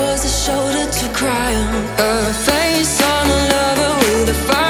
was a shoulder to cry on, a face on a lover with a fire.